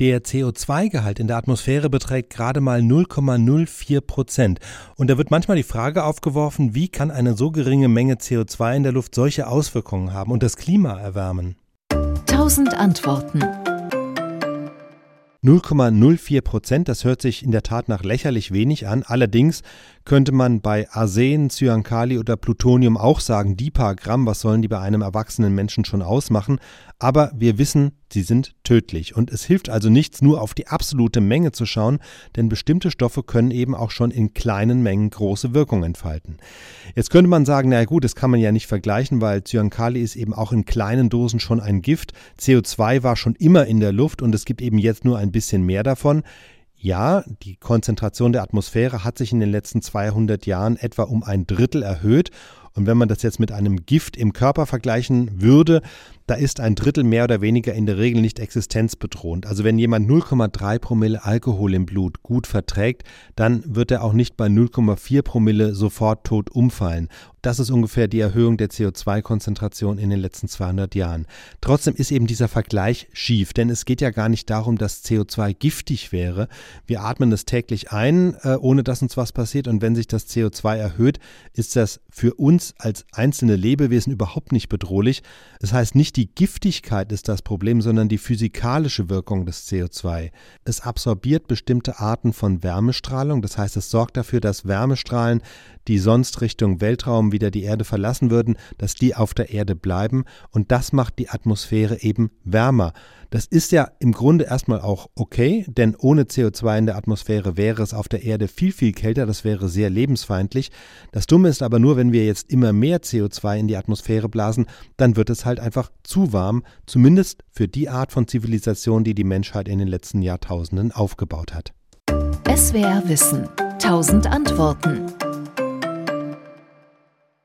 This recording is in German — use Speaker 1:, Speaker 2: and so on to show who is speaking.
Speaker 1: Der CO2-Gehalt in der Atmosphäre beträgt gerade mal 0,04 Prozent. Und da wird manchmal die Frage aufgeworfen, wie kann eine so geringe Menge CO2 in der Luft solche Auswirkungen haben und das Klima erwärmen?
Speaker 2: Tausend Antworten.
Speaker 1: 0,04 Prozent, das hört sich in der Tat nach lächerlich wenig an. Allerdings könnte man bei Arsen, Cyankali oder Plutonium auch sagen, die paar Gramm, was sollen die bei einem erwachsenen Menschen schon ausmachen? Aber wir wissen, sie sind tödlich. Und es hilft also nichts, nur auf die absolute Menge zu schauen, denn bestimmte Stoffe können eben auch schon in kleinen Mengen große Wirkung entfalten. Jetzt könnte man sagen, na gut, das kann man ja nicht vergleichen, weil Cyankali ist eben auch in kleinen Dosen schon ein Gift. CO2 war schon immer in der Luft und es gibt eben jetzt nur ein bisschen mehr davon. Ja, die Konzentration der Atmosphäre hat sich in den letzten 200 Jahren etwa um ein Drittel erhöht. Und wenn man das jetzt mit einem Gift im Körper vergleichen würde, da ist ein Drittel mehr oder weniger in der Regel nicht existenzbedrohend. Also wenn jemand 0,3 Promille Alkohol im Blut gut verträgt, dann wird er auch nicht bei 0,4 Promille sofort tot umfallen. Das ist ungefähr die Erhöhung der CO2-Konzentration in den letzten 200 Jahren. Trotzdem ist eben dieser Vergleich schief, denn es geht ja gar nicht darum, dass CO2 giftig wäre. Wir atmen es täglich ein, äh, ohne dass uns was passiert. Und wenn sich das CO2 erhöht, ist das für uns als einzelne Lebewesen überhaupt nicht bedrohlich. Das heißt nicht, nicht die Giftigkeit ist das Problem, sondern die physikalische Wirkung des CO2. Es absorbiert bestimmte Arten von Wärmestrahlung, das heißt es sorgt dafür, dass Wärmestrahlen, die sonst Richtung Weltraum wieder die Erde verlassen würden, dass die auf der Erde bleiben und das macht die Atmosphäre eben wärmer. Das ist ja im Grunde erstmal auch okay, denn ohne CO2 in der Atmosphäre wäre es auf der Erde viel, viel kälter, das wäre sehr lebensfeindlich. Das Dumme ist aber nur, wenn wir jetzt immer mehr CO2 in die Atmosphäre blasen, dann wird es halt einfach zu warm, zumindest für die Art von Zivilisation, die die Menschheit in den letzten Jahrtausenden aufgebaut hat.
Speaker 2: SWR Wissen. Tausend Antworten.